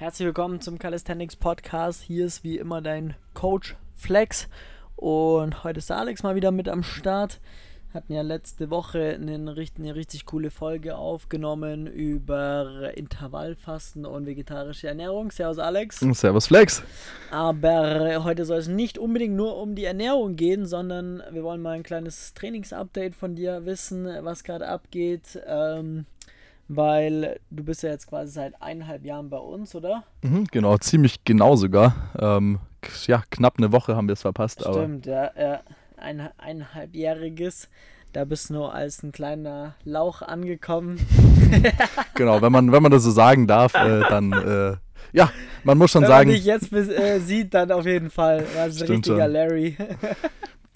Herzlich willkommen zum Calisthenics Podcast. Hier ist wie immer dein Coach Flex und heute ist Alex mal wieder mit am Start. Hatten ja letzte Woche eine, eine richtig coole Folge aufgenommen über Intervallfasten und vegetarische Ernährung. Servus Alex. Servus Flex. Aber heute soll es nicht unbedingt nur um die Ernährung gehen, sondern wir wollen mal ein kleines Trainingsupdate von dir wissen, was gerade abgeht. Ähm, weil du bist ja jetzt quasi seit eineinhalb Jahren bei uns, oder? Mhm, genau, ziemlich genau sogar. Ähm, ja, knapp eine Woche haben wir es verpasst. Stimmt, ja, ja. Ein eineinhalbjähriges. Da bist du nur als ein kleiner Lauch angekommen. genau, wenn man, wenn man das so sagen darf, äh, dann äh, ja, man muss schon wenn sagen. Wenn man dich jetzt äh, sieht, dann auf jeden Fall. Das ist ein richtiger schon. Larry.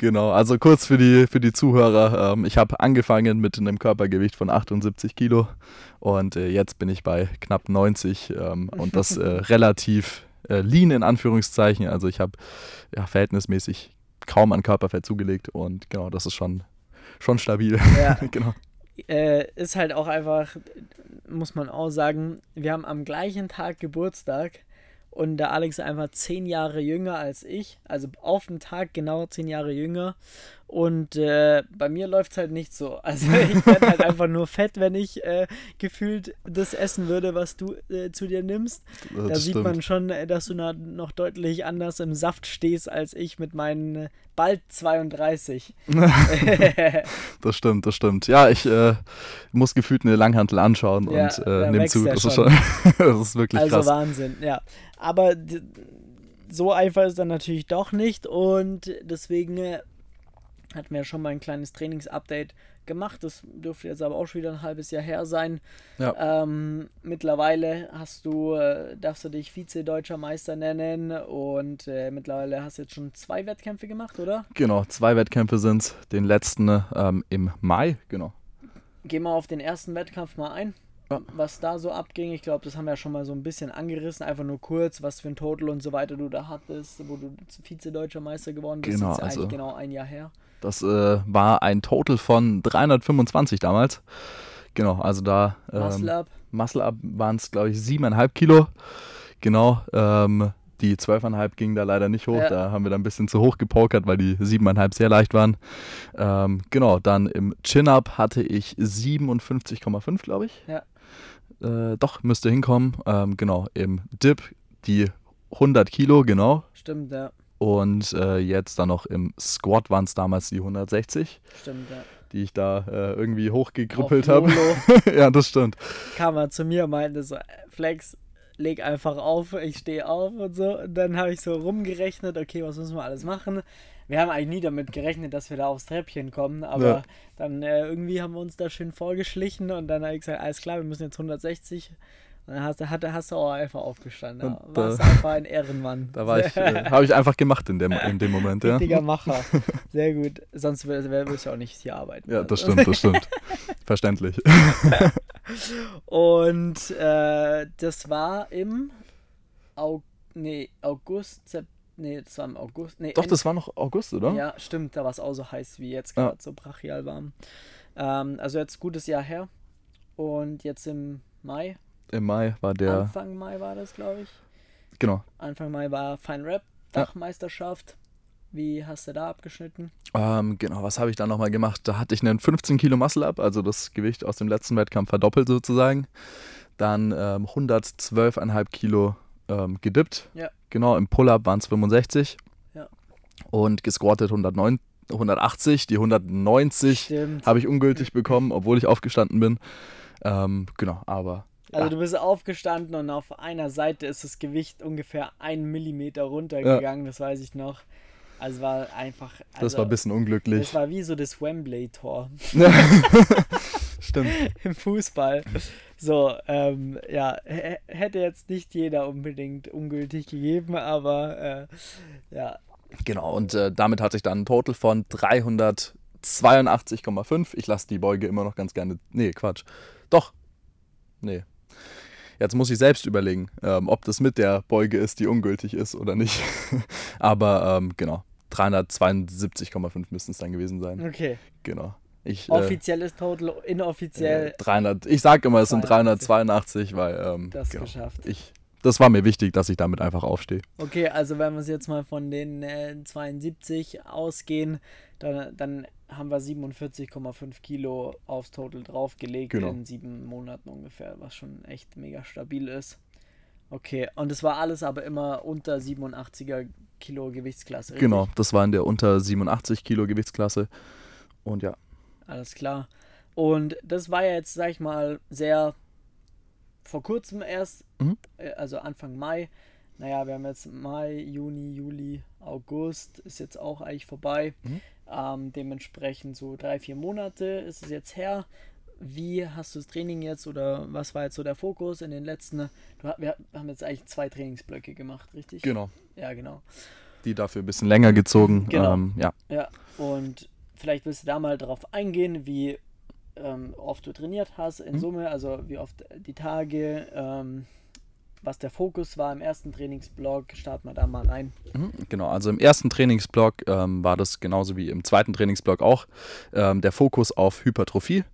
Genau, also kurz für die, für die Zuhörer. Ähm, ich habe angefangen mit einem Körpergewicht von 78 Kilo und äh, jetzt bin ich bei knapp 90 ähm, und das äh, relativ äh, lean in Anführungszeichen. Also ich habe ja, verhältnismäßig kaum an Körperfett zugelegt und genau, das ist schon, schon stabil. Ja. genau. Äh, ist halt auch einfach, muss man auch sagen, wir haben am gleichen Tag Geburtstag und der Alex ist einfach zehn Jahre jünger als ich, also auf den Tag genau zehn Jahre jünger. Und äh, bei mir läuft es halt nicht so. Also ich werde halt einfach nur fett, wenn ich äh, gefühlt das essen würde, was du äh, zu dir nimmst. Das da sieht man schon, äh, dass du noch deutlich anders im Saft stehst als ich mit meinen äh, bald 32. das stimmt, das stimmt. Ja, ich äh, muss gefühlt eine Langhantel anschauen ja, und äh, nehme zu. Das ist, schon, das ist wirklich also krass. Also Wahnsinn, ja. Aber so einfach ist dann natürlich doch nicht und deswegen hatten wir ja schon mal ein kleines Trainingsupdate gemacht. Das dürfte jetzt aber auch schon wieder ein halbes Jahr her sein. Ja. Ähm, mittlerweile hast du, äh, darfst du dich Vize-Deutscher Meister nennen und äh, mittlerweile hast du jetzt schon zwei Wettkämpfe gemacht, oder? Genau, zwei Wettkämpfe sind es. Den letzten ähm, im Mai, genau. Gehen wir auf den ersten Wettkampf mal ein. Ja. Was da so abging, ich glaube, das haben wir ja schon mal so ein bisschen angerissen, einfach nur kurz, was für ein Total und so weiter du da hattest, wo du Vize-Deutscher Meister geworden bist. Genau, das ist ja also eigentlich genau ein Jahr her. Das äh, war ein Total von 325 damals. Genau, also da. Ähm, Muscle Up. Muscle Up waren es, glaube ich, 7,5 Kilo. Genau. Ähm, die 12,5 gingen da leider nicht hoch. Ja. Da haben wir dann ein bisschen zu hoch gepokert, weil die 7,5 sehr leicht waren. Ähm, genau, dann im Chin-Up hatte ich 57,5, glaube ich. Ja. Äh, doch, müsste hinkommen. Ähm, genau, im Dip die 100 Kilo, genau. Stimmt, ja. Und äh, jetzt dann noch im Squat waren es damals die 160. Stimmt, ja. Die ich da äh, irgendwie hochgekrüppelt habe. ja, das stimmt. Kam er zu mir und meinte so, Flex, leg einfach auf, ich stehe auf und so. Und dann habe ich so rumgerechnet, okay, was müssen wir alles machen? Wir haben eigentlich nie damit gerechnet, dass wir da aufs Treppchen kommen, aber ja. dann äh, irgendwie haben wir uns da schön vorgeschlichen und dann habe ich gesagt, alles klar, wir müssen jetzt 160 dann hast, hast, hast du auch einfach aufgestanden. Ja. Warst da, einfach ein Ehrenmann. Da war ich, äh, habe ich einfach gemacht in dem, in dem Moment. Richtiger ja. Macher. Sehr gut. Sonst würdest du auch nicht hier arbeiten. Ja, das stimmt, das stimmt. Verständlich. Und äh, das war im Au nee, August, September. Nee, das war im August. Nee, Doch, das war noch August, oder? Ja, stimmt. Da war es auch so heiß wie jetzt gerade, ja. so brachial warm. Ähm, also jetzt gutes Jahr her. Und jetzt im Mai im Mai war der. Anfang Mai war das, glaube ich. Genau. Anfang Mai war Fine Rap, Dachmeisterschaft. Wie hast du da abgeschnitten? Ähm, genau, was habe ich da nochmal gemacht? Da hatte ich einen 15 Kilo Muscle Up, also das Gewicht aus dem letzten Wettkampf verdoppelt sozusagen. Dann ähm, 112,5 Kilo ähm, gedippt. Ja. Genau, im Pull-Up waren es 65. Ja. Und gesquattet 109, 180. Die 190 habe ich ungültig bekommen, obwohl ich aufgestanden bin. Ähm, genau, aber also du bist aufgestanden und auf einer Seite ist das Gewicht ungefähr einen Millimeter runtergegangen, ja. das weiß ich noch. Also war einfach. Also, das war ein bisschen unglücklich. Das war wie so das Wembley-Tor. Stimmt. Im Fußball. So, ähm, ja, hätte jetzt nicht jeder unbedingt ungültig gegeben, aber äh, ja. Genau, und äh, damit hatte ich dann ein Total von 382,5. Ich lasse die Beuge immer noch ganz gerne. Nee, Quatsch. Doch. Nee, Jetzt muss ich selbst überlegen, ähm, ob das mit der Beuge ist, die ungültig ist oder nicht. Aber ähm, genau, 372,5 müssten es dann gewesen sein. Okay. Genau. Ich, äh, Offizielles Total, inoffiziell. Äh, 300, ich sage immer, es sind 382, weil. Ähm, das genau, geschafft. Ich das war mir wichtig, dass ich damit einfach aufstehe. Okay, also wenn wir es jetzt mal von den äh, 72 ausgehen, dann, dann haben wir 47,5 Kilo aufs Total draufgelegt genau. in sieben Monaten ungefähr, was schon echt mega stabil ist. Okay, und es war alles aber immer unter 87er Kilo Gewichtsklasse. Richtig? Genau, das war in der unter 87 Kilo Gewichtsklasse. Und ja. Alles klar. Und das war ja jetzt, sag ich mal, sehr vor kurzem erst, mhm. Äh, also Anfang Mai. Naja, wir haben jetzt Mai, Juni, Juli, August, ist jetzt auch eigentlich vorbei. Mhm. Ähm, dementsprechend so drei, vier Monate ist es jetzt her. Wie hast du das Training jetzt oder was war jetzt so der Fokus in den letzten? Du, wir haben jetzt eigentlich zwei Trainingsblöcke gemacht, richtig? Genau. Ja, genau. Die dafür ein bisschen länger gezogen. Genau. Ähm, ja. Ja, und vielleicht willst du da mal drauf eingehen, wie ähm, oft du trainiert hast in mhm. Summe, also wie oft die Tage, ähm, was der Fokus war im ersten Trainingsblock. Starten wir da mal rein. Mhm, genau, also im ersten Trainingsblock ähm, war das genauso wie im zweiten Trainingsblock auch ähm, der Fokus auf Hypertrophie.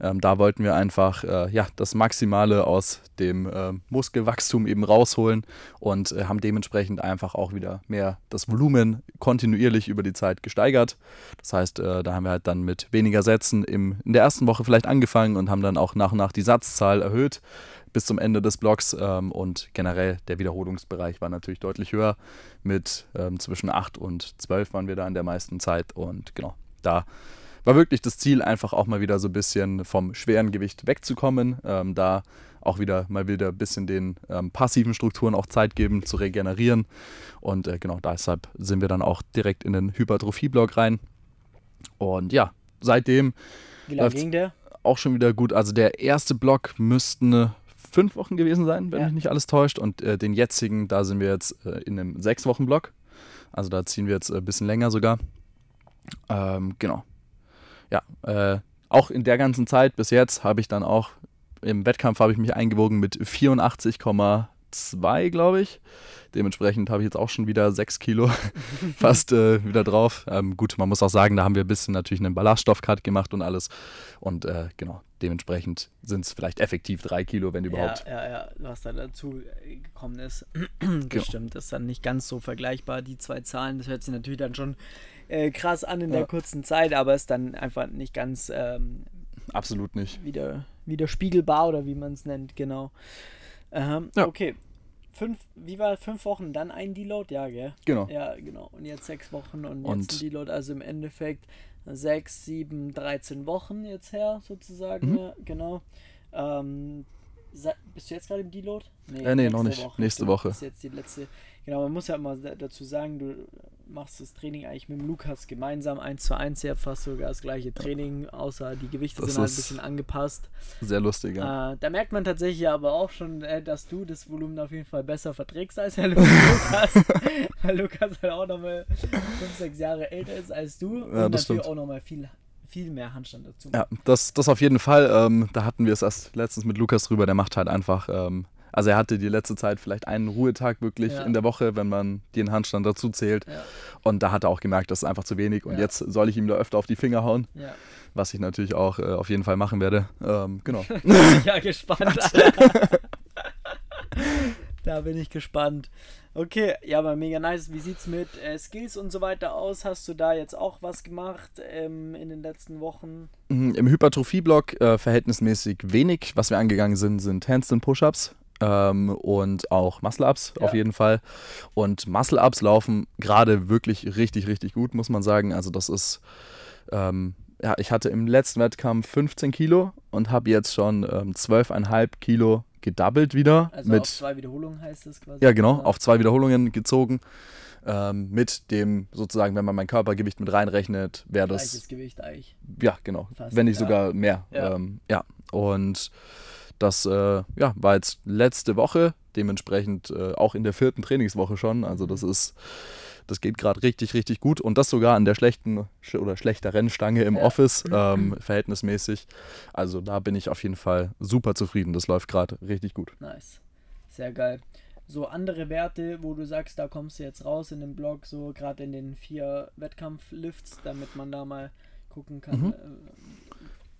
Ähm, da wollten wir einfach äh, ja, das Maximale aus dem äh, Muskelwachstum eben rausholen und äh, haben dementsprechend einfach auch wieder mehr das Volumen kontinuierlich über die Zeit gesteigert. Das heißt, äh, da haben wir halt dann mit weniger Sätzen im, in der ersten Woche vielleicht angefangen und haben dann auch nach und nach die Satzzahl erhöht bis zum Ende des Blocks ähm, und generell der Wiederholungsbereich war natürlich deutlich höher. Mit ähm, zwischen 8 und 12 waren wir da in der meisten Zeit und genau, da war wirklich das Ziel, einfach auch mal wieder so ein bisschen vom schweren Gewicht wegzukommen, ähm, da auch wieder mal wieder ein bisschen den ähm, passiven Strukturen auch Zeit geben zu regenerieren und äh, genau deshalb sind wir dann auch direkt in den Hypertrophie-Block rein und ja, seitdem wie lange ging der? Auch schon wieder gut. Also der erste Block müssten fünf Wochen gewesen sein, wenn ja. mich nicht alles täuscht. Und äh, den jetzigen, da sind wir jetzt äh, in einem sechs Wochen Block. Also da ziehen wir jetzt ein äh, bisschen länger sogar. Ähm, genau. Ja, äh, auch in der ganzen Zeit bis jetzt habe ich dann auch im Wettkampf habe ich mich eingewogen mit 84,2, glaube ich. Dementsprechend habe ich jetzt auch schon wieder 6 Kilo fast äh, wieder drauf. Ähm, gut, man muss auch sagen, da haben wir ein bisschen natürlich einen Ballaststoffcut gemacht und alles. Und äh, genau, dementsprechend sind es vielleicht effektiv 3 Kilo, wenn überhaupt. Ja, ja, ja, was da dazu gekommen ist. das genau. stimmt, das ist dann nicht ganz so vergleichbar, die zwei Zahlen. Das hört sich natürlich dann schon äh, krass an in ja. der kurzen Zeit, aber ist dann einfach nicht ganz. Ähm, Absolut nicht. Wieder, widerspiegelbar oder wie man es nennt, genau. Ähm, ja. Okay, fünf, wie war fünf Wochen, dann ein Deload? Ja, gell? Genau. Ja, genau. Und jetzt sechs Wochen und, und jetzt ein Deload, also im Endeffekt sechs, sieben, 13 Wochen jetzt her, sozusagen. Mhm. Ja, genau. Ähm, bist du jetzt gerade im Deload? Nee, äh, nee noch nicht. Woche. Nächste Woche. Das ist jetzt die letzte. Genau, man muss ja mal dazu sagen, du machst das Training eigentlich mit dem Lukas gemeinsam, eins zu eins, ihr habt fast sogar das gleiche Training, außer die Gewichte das sind halt ein bisschen angepasst. Sehr lustig, ja. Äh, da merkt man tatsächlich aber auch schon, äh, dass du das Volumen auf jeden Fall besser verträgst als Herr Lukas. Weil Lukas halt auch nochmal 5, 6 Jahre älter ist als du ja, und natürlich stimmt. auch nochmal viel viel mehr Handstand dazu. Ja, das, das auf jeden Fall. Ähm, da hatten wir es erst letztens mit Lukas drüber. Der macht halt einfach ähm, also er hatte die letzte Zeit vielleicht einen Ruhetag wirklich ja. in der Woche, wenn man den Handstand dazu zählt. Ja. Und da hat er auch gemerkt, das ist einfach zu wenig. Und ja. jetzt soll ich ihm da öfter auf die Finger hauen. Was ich natürlich auch äh, auf jeden Fall machen werde. Ähm, genau. ja, gespannt. da bin ich gespannt. Okay, ja, aber mega nice. Wie sieht's mit äh, Skills und so weiter aus? Hast du da jetzt auch was gemacht ähm, in den letzten Wochen? Mhm, Im Hypertrophie-Block äh, verhältnismäßig wenig. Was wir angegangen sind, sind Handstand Push-Ups ähm, und auch Muscle-Ups ja. auf jeden Fall. Und Muscle-Ups laufen gerade wirklich richtig, richtig gut, muss man sagen. Also das ist, ähm, ja, ich hatte im letzten Wettkampf 15 Kilo und habe jetzt schon ähm, 12,5 Kilo gedoubled wieder. Also mit, auf zwei Wiederholungen heißt das quasi. Ja, genau, auf zwei Wiederholungen gezogen. Ähm, mit dem sozusagen, wenn man mein Körpergewicht mit reinrechnet, wäre das. Gleiches Gewicht eigentlich. Ja, genau. Fast, wenn nicht ja. sogar mehr. Ja. Ähm, ja. Und das äh, ja, war jetzt letzte Woche, dementsprechend äh, auch in der vierten Trainingswoche schon. Also das ist, das geht gerade richtig, richtig gut und das sogar an der schlechten oder schlechteren Stange im ja. Office ähm, verhältnismäßig. Also da bin ich auf jeden Fall super zufrieden. Das läuft gerade richtig gut. Nice, sehr geil. So andere Werte, wo du sagst, da kommst du jetzt raus in dem Blog, so gerade in den vier Wettkampflifts, damit man da mal gucken kann. Mhm.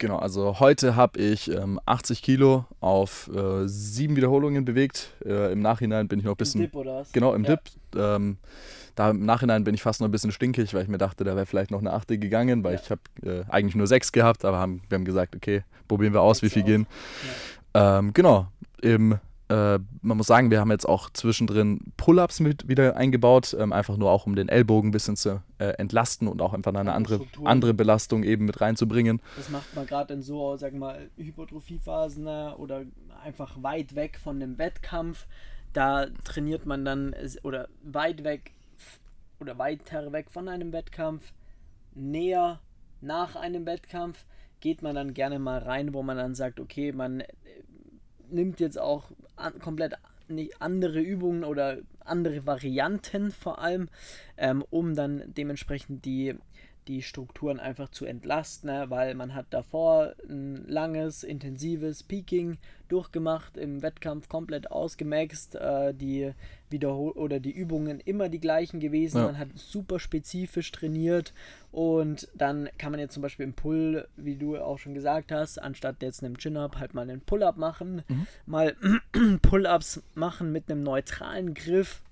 Genau, also heute habe ich ähm, 80 Kilo auf äh, sieben Wiederholungen bewegt. Äh, Im Nachhinein bin ich noch ein bisschen. Im Dip oder was? Genau, im Ja. Dip. Ähm, da im Nachhinein bin ich fast noch ein bisschen stinkig, weil ich mir dachte, da wäre vielleicht noch eine achte gegangen, weil Ja. ich habe äh, eigentlich nur sechs gehabt, aber haben, wir haben gesagt, okay, probieren wir aus, wie Sechs viel aus. gehen. Ähm, genau, im, äh, man muss sagen, wir haben jetzt auch zwischendrin Pull-Ups mit wieder eingebaut, ähm, einfach nur auch um den Ellbogen ein bisschen zu äh, entlasten und auch einfach eine Andere andere, Belastung eben mit reinzubringen. Das macht man gerade in so, sag mal, Hypertrophiephasen ne, oder einfach weit weg von dem Wettkampf. Da trainiert man dann oder weit weg oder weiter weg von einem Wettkampf, näher nach einem Wettkampf, geht man dann gerne mal rein, wo man dann sagt, okay, man äh, nimmt jetzt auch an, komplett nicht andere Übungen oder andere Varianten vor allem, ähm, um dann dementsprechend die, die Strukturen einfach zu entlasten, ne? weil man hat davor ein langes, intensives Peaking durchgemacht, im Wettkampf komplett ausgemaxt, äh, die Wiederhol oder die Übungen immer die gleichen gewesen, Ja. man hat super spezifisch trainiert und dann kann man jetzt zum Beispiel im Pull, wie du auch schon gesagt hast, anstatt jetzt einem Chin-Up halt mal einen Pull-Up machen, mal Pull-Ups machen mit einem neutralen Griff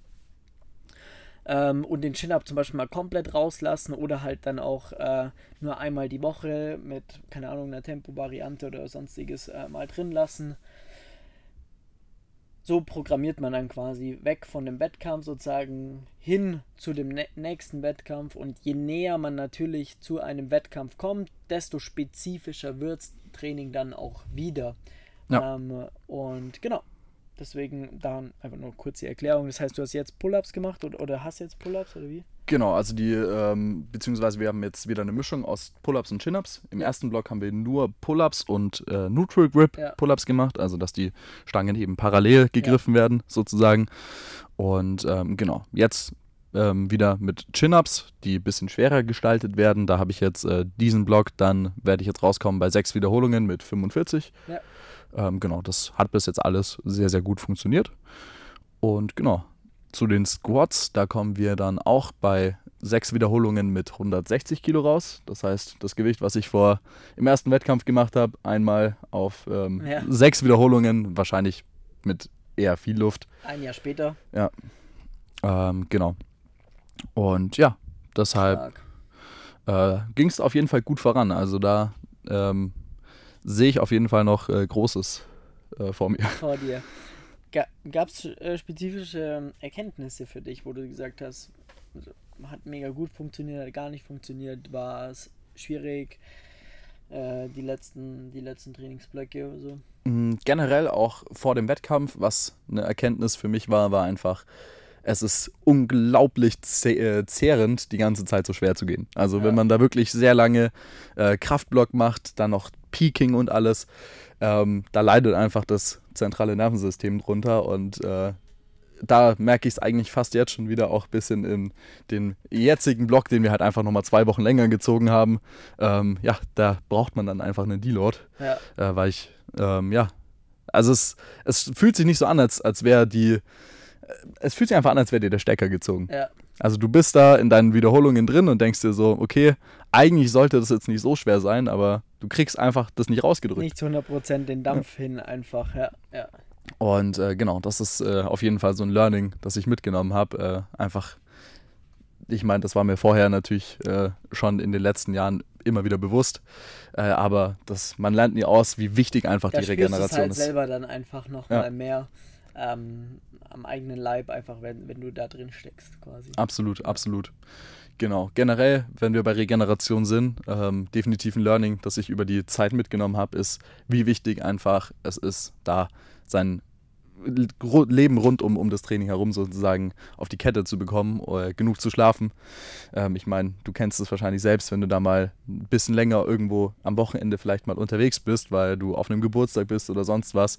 ähm, und den Chin-Up zum Beispiel mal komplett rauslassen oder halt dann auch äh, nur einmal die Woche mit, keine Ahnung, einer Tempo-Variante oder sonstiges äh, mal drin lassen. So programmiert man dann quasi weg von dem Wettkampf sozusagen hin zu dem nä- nächsten Wettkampf und je näher man natürlich zu einem Wettkampf kommt, desto spezifischer wird Training dann auch wieder. Ja. Ähm, und genau, deswegen dann einfach nur kurz die Erklärung. Das heißt, du hast jetzt Pull-Ups gemacht oder, oder hast jetzt Pull-Ups oder wie? Genau, also die, ähm, beziehungsweise wir haben jetzt wieder eine Mischung aus Pull-Ups und Chin-Ups. Im ersten Block haben wir nur Pull-Ups und äh, Neutral Grip Ja. Pull-Ups gemacht, also dass die Stangen eben parallel gegriffen werden, sozusagen. Und ähm, genau, jetzt ähm, wieder mit Chin-Ups, die ein bisschen schwerer gestaltet werden. Da habe ich jetzt äh, diesen Block, dann werde ich jetzt rauskommen bei sechs Wiederholungen mit 45. Ja. Ähm, genau, das hat bis jetzt alles sehr, sehr gut funktioniert. Und genau, zu den Squats, da kommen wir dann auch bei sechs Wiederholungen mit 160 Kilo raus. Das heißt, das Gewicht, was ich vor im ersten Wettkampf gemacht habe, einmal auf ähm, Ja. sechs Wiederholungen, wahrscheinlich mit eher viel Luft. Ein Jahr später. Ähm, genau. Und ja, deshalb äh, ging es auf jeden Fall gut voran. Also da ähm, sehe ich auf jeden Fall noch äh, Großes äh, vor mir. vor dir. Ga Gab es äh, spezifische ähm, Erkenntnisse für dich, wo du gesagt hast, also, hat mega gut funktioniert, hat gar nicht funktioniert, war es schwierig, äh, die, letzten, die letzten Trainingsblöcke oder so? Mm, Generell auch vor dem Wettkampf, was eine Erkenntnis für mich war, war einfach, es ist unglaublich äh, zehrend, die ganze Zeit so schwer zu gehen. Also Ja. wenn man da wirklich sehr lange äh, Kraftblock macht, dann noch Peaking und alles, ähm, da leidet einfach das zentrale Nervensystem drunter und äh, da merke ich es eigentlich fast jetzt schon wieder auch ein bisschen in den jetzigen Block, den wir halt einfach nochmal zwei Wochen länger gezogen haben. Ähm, ja, da braucht man dann einfach einen Deload Ja, äh, weil ich, ähm, ja, also es, es fühlt sich nicht so an, als, als wäre die, äh, es fühlt sich einfach an, als wäre dir der Stecker gezogen. ja, Also du bist da in deinen Wiederholungen drin und denkst dir so, okay, eigentlich sollte das jetzt nicht so schwer sein, aber du kriegst einfach das nicht rausgedrückt. nicht zu 100% den Dampf hin einfach, ja, ja. Und äh, genau, das ist äh, auf jeden Fall so ein Learning, das ich mitgenommen habe. Äh, einfach, ich meine, das war mir vorher natürlich äh, schon in den letzten Jahren immer wieder bewusst, äh, aber das, man lernt nie aus, wie wichtig einfach Da die du es Regeneration halt ist. selber dann einfach nochmal Ja. mehr ähm, am eigenen Leib, einfach wenn, wenn du da drin steckst quasi. Absolut, absolut. Genau. Generell, wenn wir bei Regeneration sind, ähm, definitiv ein Learning, das ich über die Zeit mitgenommen habe, ist, wie wichtig einfach es ist, da sein Leben rund um, um das Training herum sozusagen auf die Kette zu bekommen, oder genug zu schlafen. Ähm, ich meine, du kennst es wahrscheinlich selbst, wenn du da mal ein bisschen länger irgendwo am Wochenende vielleicht mal unterwegs bist, weil du auf einem Geburtstag bist oder sonst was,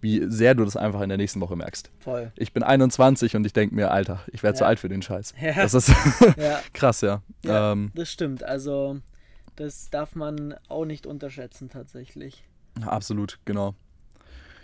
wie sehr du das einfach in der nächsten Woche merkst. Voll. Ich bin 21 und ich denke mir, Alter, ich werde zu Ja. alt für den Scheiß. Ja. Das ist Ja, krass, ja. Ja. Ähm, das stimmt. Also, das darf man auch nicht unterschätzen tatsächlich. absolut, genau.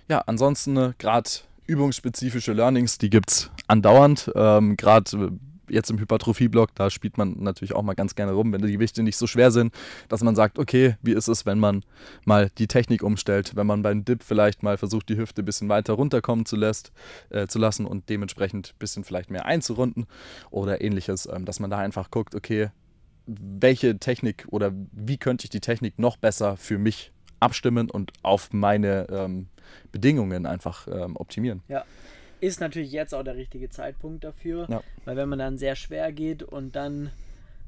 Ja, ansonsten gerade übungsspezifische Learnings, die gibt es andauernd. Ähm, gerade jetzt im Hypertrophie-Block, da spielt man natürlich auch mal ganz gerne rum, wenn die Gewichte nicht so schwer sind, dass man sagt, okay, wie ist es, wenn man mal die Technik umstellt, wenn man beim Dip vielleicht mal versucht, die Hüfte ein bisschen weiter runterkommen zu, lässt, äh, zu lassen und dementsprechend ein bisschen vielleicht mehr einzurunden oder ähnliches, ähm, dass man da einfach guckt, okay, welche Technik oder wie könnte ich die Technik noch besser für mich abstimmen und auf meine ähm, Bedingungen einfach ähm, optimieren. Ja, ist natürlich jetzt auch der richtige Zeitpunkt dafür, ja. weil wenn man dann sehr schwer geht und dann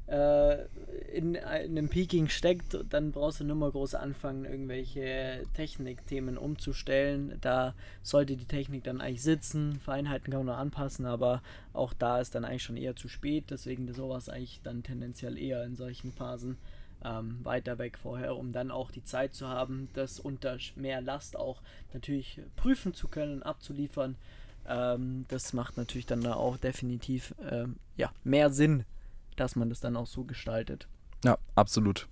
äh, in, in einem Peaking steckt, dann brauchst du nur mal groß anfangen, irgendwelche Technikthemen umzustellen. Da sollte die Technik dann eigentlich sitzen. Feinheiten kann man noch anpassen, aber auch da ist dann eigentlich schon eher zu spät. Deswegen sowas eigentlich dann tendenziell eher in solchen Phasen ähm, weiter weg vorher, um dann auch die Zeit zu haben, das unter mehr Last auch natürlich prüfen zu können, abzuliefern. Ähm, das macht natürlich dann da auch definitiv ähm, ja, mehr Sinn, dass man das dann auch so gestaltet. Ja, absolut.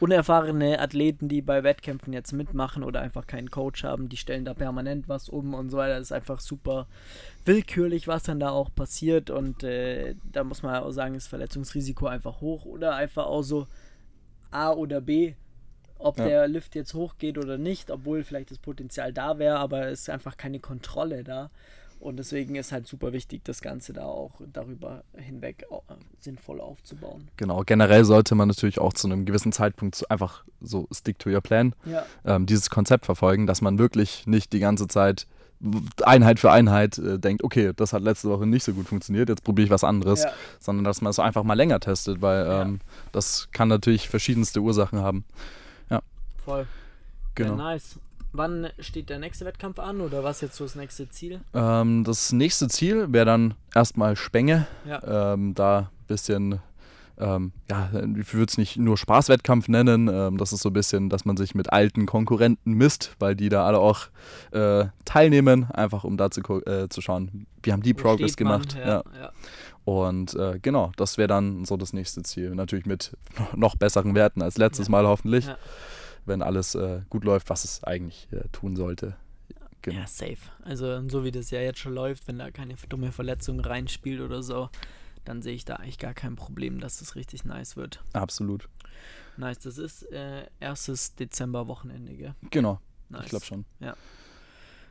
Unerfahrene Athleten, die bei Wettkämpfen jetzt mitmachen oder einfach keinen Coach haben, die stellen da permanent was um und so weiter. Das ist einfach super willkürlich, was dann da auch passiert. Und äh, da muss man auch sagen, ist Verletzungsrisiko einfach hoch oder einfach auch so A oder B, ob ja. der Lift jetzt hochgeht oder nicht, obwohl vielleicht das Potenzial da wäre, aber es ist einfach keine Kontrolle da. Und deswegen ist halt super wichtig, das Ganze da auch darüber hinweg äh, sinnvoll aufzubauen. Genau, generell sollte man natürlich auch zu einem gewissen Zeitpunkt einfach so stick to your plan, ja. ähm, dieses Konzept verfolgen, dass man wirklich nicht die ganze Zeit Einheit für Einheit äh, denkt, okay, das hat letzte Woche nicht so gut funktioniert, jetzt probiere ich was anderes, ja. sondern dass man es einfach mal länger testet, weil ähm, das kann natürlich verschiedenste Ursachen haben. Ja. Voll. Genau. Ja, nice. Wann steht der nächste Wettkampf an oder was jetzt so das nächste Ziel? Ähm, das nächste Ziel wäre dann erstmal Spenge. Ja. Ähm, da ein bisschen ähm, ja, ich würde es nicht nur Spaßwettkampf nennen. Ähm, das ist so ein bisschen, dass man sich mit alten Konkurrenten misst, weil die da alle auch äh, teilnehmen, einfach um da zu, äh, zu schauen, wie haben die Wo Progress gemacht. Ja, ja. ja. Und äh, genau, das wäre dann so das nächste Ziel. Natürlich mit noch besseren Werten als letztes Mal hoffentlich, wenn alles äh, gut läuft, was es eigentlich äh, tun sollte. Genau. Ja, safe. Also so wie das ja jetzt schon läuft, wenn da keine dumme Verletzung reinspielt oder so, dann sehe ich da eigentlich gar kein Problem, dass es richtig nice wird. Absolut. Nice, das ist äh, erstes Dezember-Wochenende, gell? Genau. Nice. Ich glaube schon. Ja.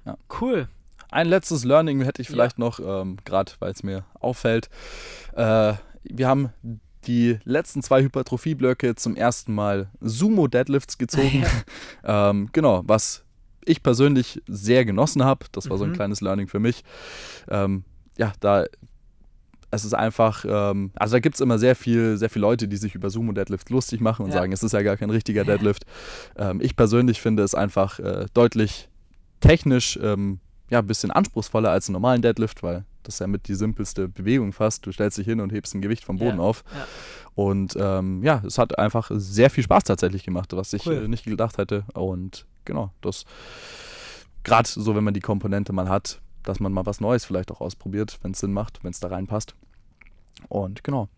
ja. Cool. Ein letztes Learning hätte ich vielleicht ja. noch, ähm, gerade weil es mir auffällt. Äh, wir haben die letzten zwei Hypertrophie-Blöcke zum ersten Mal Sumo-Deadlifts gezogen. ähm, genau, was ich persönlich sehr genossen habe. Das war mhm. so ein mhm. kleines Learning für mich. Ähm, ja, da es ist einfach, ähm, also da gibt es immer sehr viel, sehr viele Leute, die sich über Sumo Deadlift lustig machen und ja. sagen, es ist ja gar kein richtiger Deadlift. Ähm, ich persönlich finde es einfach äh, deutlich technisch ähm, ja, ein bisschen anspruchsvoller als einen normalen Deadlift, weil das ist ja mit die simpelste Bewegung fast. Du stellst dich hin und hebst ein Gewicht vom Boden ja. auf. Ja. Und ähm, ja, es hat einfach sehr viel Spaß tatsächlich gemacht, was ich cool. äh, nicht gedacht hätte. Und genau, das gerade so, wenn man die Komponente mal hat, dass man mal was Neues vielleicht auch ausprobiert, wenn es Sinn macht, wenn es da reinpasst. Und genau.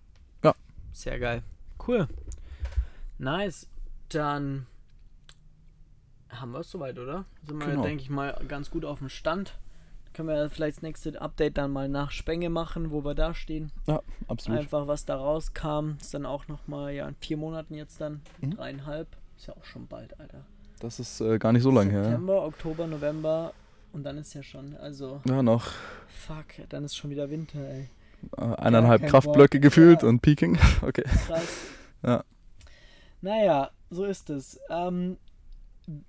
Ja. Sehr geil. Cool. Nice. Dann haben wir es soweit, oder? Sind wir, genau. denke ich mal, ganz gut auf dem Stand. Können wir vielleicht das nächste Update dann mal nach Spenge machen, wo wir da stehen. Ja, absolut. Einfach, was da rauskam. Ist dann auch nochmal, ja, in vier Monaten jetzt dann. Mhm. Dreieinhalb. Ist ja auch schon bald, Alter. Das ist äh, gar nicht so lange her. September, Oktober, November, und dann ist ja schon, also. Ja, noch. Fuck, dann ist schon wieder Winter, ey. Äh, eineinhalb Kraftblöcke Bock. gefühlt ja. und Peaking. Okay. Krass. Ja. Naja, so ist es. Ähm,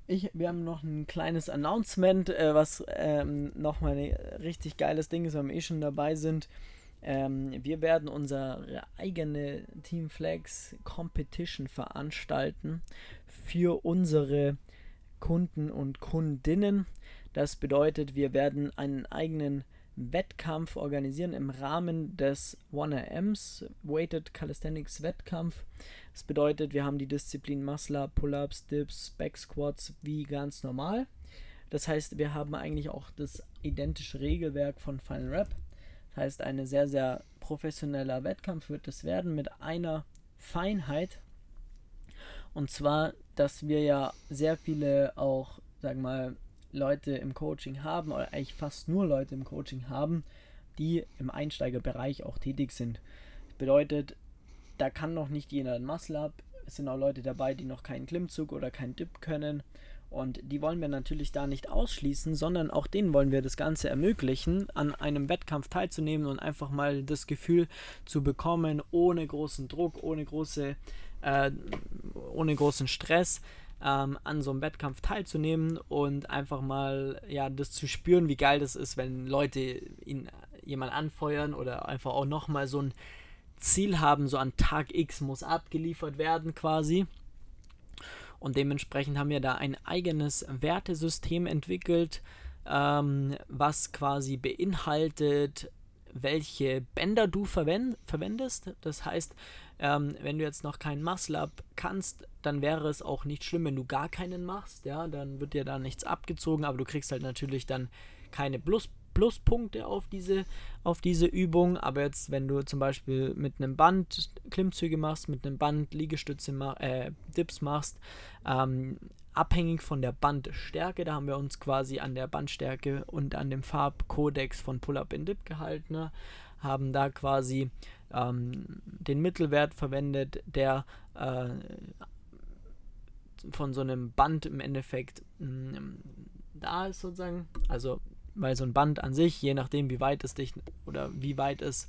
ich, wir haben noch ein kleines Announcement, äh, was ähm, nochmal ein richtig geiles Ding ist, wenn wir eh schon dabei sind. Ähm, wir werden unsere eigene Team Flags Competition veranstalten für unsere Kunden und Kundinnen. Das bedeutet, wir werden einen eigenen Wettkampf organisieren im Rahmen des 1RMs, Weighted Calisthenics Wettkampf. Das bedeutet, wir haben die Disziplin Muscle, Pull-ups, Dips, Back Squats wie ganz normal. Das heißt, wir haben eigentlich auch das identische Regelwerk von Final Rap. Das heißt, ein sehr, sehr professioneller Wettkampf wird es werden mit einer Feinheit. Und zwar, dass wir ja sehr viele auch, sagen wir mal, Leute im Coaching haben, oder eigentlich fast nur Leute im Coaching haben, die im Einsteigerbereich auch tätig sind. Bedeutet, da kann noch nicht jeder ein Muscle-Up. Es sind auch Leute dabei, die noch keinen Klimmzug oder keinen Dip können. Und die wollen wir natürlich da nicht ausschließen, sondern auch denen wollen wir das Ganze ermöglichen, an einem Wettkampf teilzunehmen und einfach mal das Gefühl zu bekommen, ohne großen Druck, ohne, große, äh, ohne großen Stress, ähm, an so einem Wettkampf teilzunehmen und einfach mal ja das zu spüren, wie geil das ist, wenn Leute ihn jemand anfeuern oder einfach auch nochmal so ein Ziel haben, so an Tag X muss abgeliefert werden quasi. Und dementsprechend haben wir da ein eigenes Wertesystem entwickelt, ähm, was quasi beinhaltet, welche Bänder du verwend verwendest. Das heißt, ähm, wenn du jetzt noch keinen Muscle-Up kannst, dann wäre es auch nicht schlimm, wenn du gar keinen machst. Ja, dann wird dir da nichts abgezogen, aber du kriegst halt natürlich dann keine Plus Pluspunkte auf diese, auf diese Übung. Aber jetzt, wenn du zum Beispiel mit einem Band Klimmzüge machst, mit einem Band Liegestütze, äh, Dips machst, ähm, abhängig von der Bandstärke, da haben wir uns quasi an der Bandstärke und an dem Farbkodex von Pull-Up in Dip gehalten, ne? haben da quasi ähm, den Mittelwert verwendet, der äh, von so einem Band im Endeffekt mh, mm, da ist sozusagen. Also weil so ein Band an sich, je nachdem wie weit es dich oder wie weit es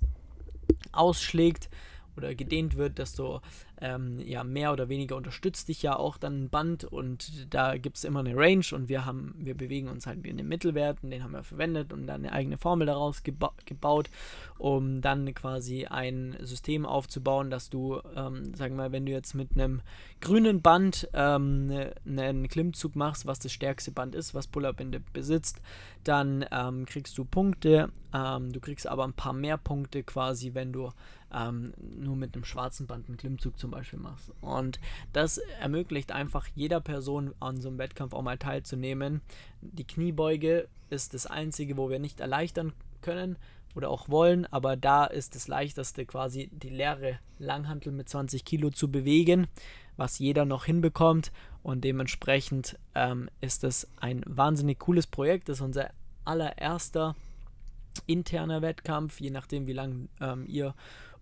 ausschlägt oder gedehnt wird, desto ähm, ja, mehr oder weniger unterstützt dich ja auch dann ein Band und da gibt es immer eine Range und wir haben, wir bewegen uns halt in den Mittelwerten, den haben wir verwendet und dann eine eigene Formel daraus geba gebaut, um dann quasi ein System aufzubauen, dass du, ähm, sagen wir mal, wenn du jetzt mit einem grünen Band ähm, ne, einen Klimmzug machst, was das stärkste Band ist, was Pull-Up besitzt, dann ähm, kriegst du Punkte, ähm, du kriegst aber ein paar mehr Punkte quasi, wenn du ähm, nur mit einem schwarzen Band einen Klimmzug zum Beispiel machst. Und das ermöglicht einfach jeder Person an so einem Wettkampf auch mal teilzunehmen. Die Kniebeuge ist das Einzige, wo wir nicht erleichtern können oder auch wollen, aber da ist das leichteste quasi die leere Langhantel mit 20 Kilo zu bewegen, was jeder noch hinbekommt und dementsprechend ähm, ist es ein wahnsinnig cooles Projekt. Das ist unser allererster interner Wettkampf, je nachdem wie lange ähm, ihr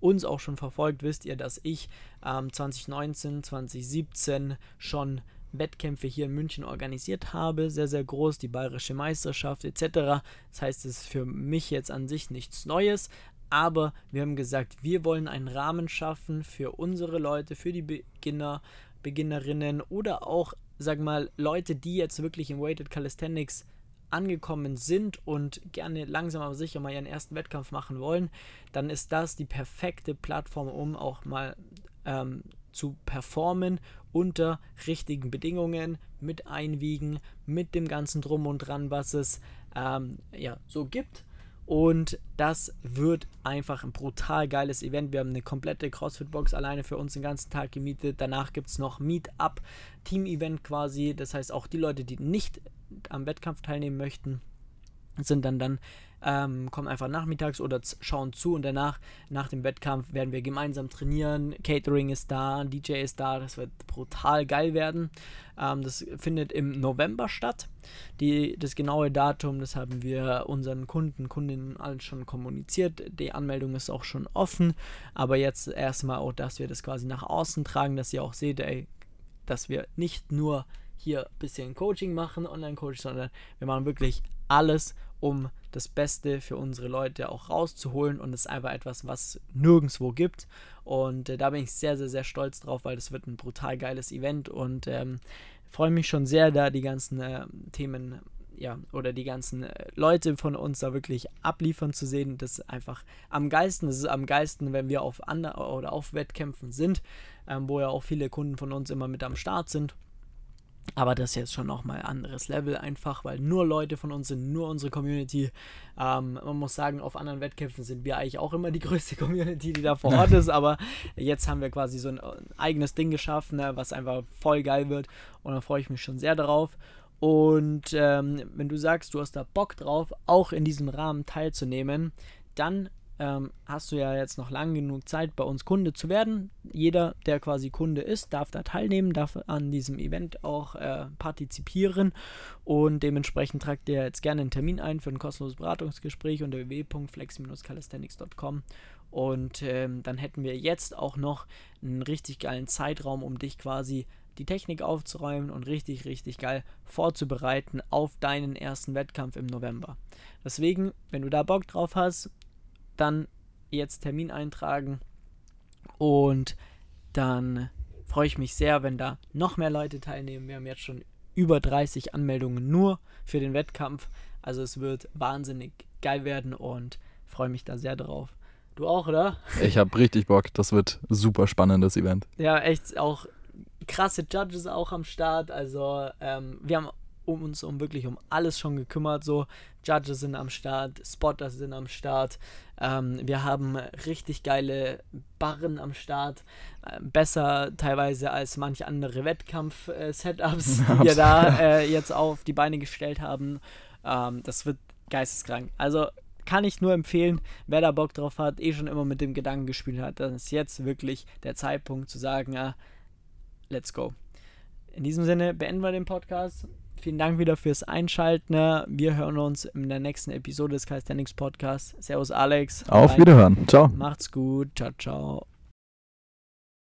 uns auch schon verfolgt, wisst ihr, dass ich ähm, 2019, 2017 schon Wettkämpfe hier in München organisiert habe, sehr, sehr groß, die Bayerische Meisterschaft etc. Das heißt, es ist für mich jetzt an sich nichts Neues, aber wir haben gesagt, wir wollen einen Rahmen schaffen für unsere Leute, für die Beginner, Beginnerinnen oder auch, sag mal, Leute, die jetzt wirklich in Weighted Calisthenics angekommen sind und gerne langsam aber sicher mal ihren ersten Wettkampf machen wollen, dann ist das die perfekte Plattform, um auch mal ähm, zu performen unter richtigen Bedingungen, mit Einwiegen, mit dem ganzen Drum und Dran, was es ähm, ja, so gibt. Und das wird einfach ein brutal geiles Event. Wir haben eine komplette CrossFit-Box alleine für uns den ganzen Tag gemietet. Danach gibt es noch Meetup, Team-Event quasi. Das heißt, auch die Leute, die nicht am Wettkampf teilnehmen möchten, sind dann dann ähm, kommen einfach nachmittags oder schauen zu und danach, nach dem Wettkampf, werden wir gemeinsam trainieren. Catering ist da, DJ ist da, das wird brutal geil werden. Ähm, das findet im November statt. Die, das genaue Datum, das haben wir unseren Kunden, Kundinnen allen schon kommuniziert. Die Anmeldung ist auch schon offen, aber jetzt erstmal auch, dass wir das quasi nach außen tragen, dass ihr auch seht, ey, dass wir nicht nur hier ein bisschen Coaching machen, Online-Coaching, sondern wir machen wirklich alles, um das Beste für unsere Leute auch rauszuholen und es ist einfach etwas, was nirgendwo gibt. Und äh, da bin ich sehr, sehr, sehr stolz drauf, weil das wird ein brutal geiles Event und ähm, freue mich schon sehr, da die ganzen äh, Themen ja, oder die ganzen äh, Leute von uns da wirklich abliefern zu sehen. Das ist einfach am geilsten. Das ist am geilsten, wenn wir auf andere oder auf Wettkämpfen sind, ähm, wo ja auch viele Kunden von uns immer mit am Start sind. Aber das ist jetzt schon nochmal ein anderes Level einfach, weil nur Leute von uns sind, nur unsere Community. Ähm, man muss sagen, auf anderen Wettkämpfen sind wir eigentlich auch immer die größte Community, die da vor Ort ist. Aber jetzt haben wir quasi so ein, eigenes Ding geschaffen, ne, was einfach voll geil wird. Und da freue ich mich schon sehr darauf. Und ähm, wenn du sagst, du hast da Bock drauf, auch in diesem Rahmen teilzunehmen, dann ähm, hast du ja jetzt noch lang genug Zeit, bei uns Kunde zu werden. Jeder, der quasi Kunde ist, darf da teilnehmen, darf an diesem Event auch äh, partizipieren und dementsprechend tragt dir jetzt gerne einen Termin ein für ein kostenloses Beratungsgespräch unter www.flex-calisthenics.com und ähm, dann hätten wir jetzt auch noch einen richtig geilen Zeitraum, um dich quasi die Technik aufzuräumen und richtig, richtig geil vorzubereiten auf deinen ersten Wettkampf im November. Deswegen, wenn du da Bock drauf hast, dann jetzt Termin eintragen und dann freue ich mich sehr, wenn da noch mehr Leute teilnehmen. Wir haben jetzt schon über 30 Anmeldungen nur für den Wettkampf. Also es wird wahnsinnig geil werden und freue mich da sehr drauf. Du auch, oder? Ich habe richtig Bock. Das wird super spannendes Event. Ja, echt auch krasse Judges auch am Start. Also ähm, wir haben um uns um wirklich um alles schon gekümmert. So Judges sind am Start, Spotter sind am Start. Ähm, wir haben richtig geile Barren am Start. Äh, besser teilweise als manche andere Wettkampf-Setups, die wir da äh, jetzt auf die Beine gestellt haben. Ähm, das wird geisteskrank. Also kann ich nur empfehlen, wer da Bock drauf hat, eh schon immer mit dem Gedanken gespielt hat, dann ist jetzt wirklich der Zeitpunkt zu sagen, ja, let's go. In diesem Sinne beenden wir den Podcast. Vielen Dank wieder fürs Einschalten. Wir hören uns in der nächsten Episode des Calisthenics Podcasts. Servus Alex. Auf Wiederhören. Ciao. Macht's gut. Ciao, ciao.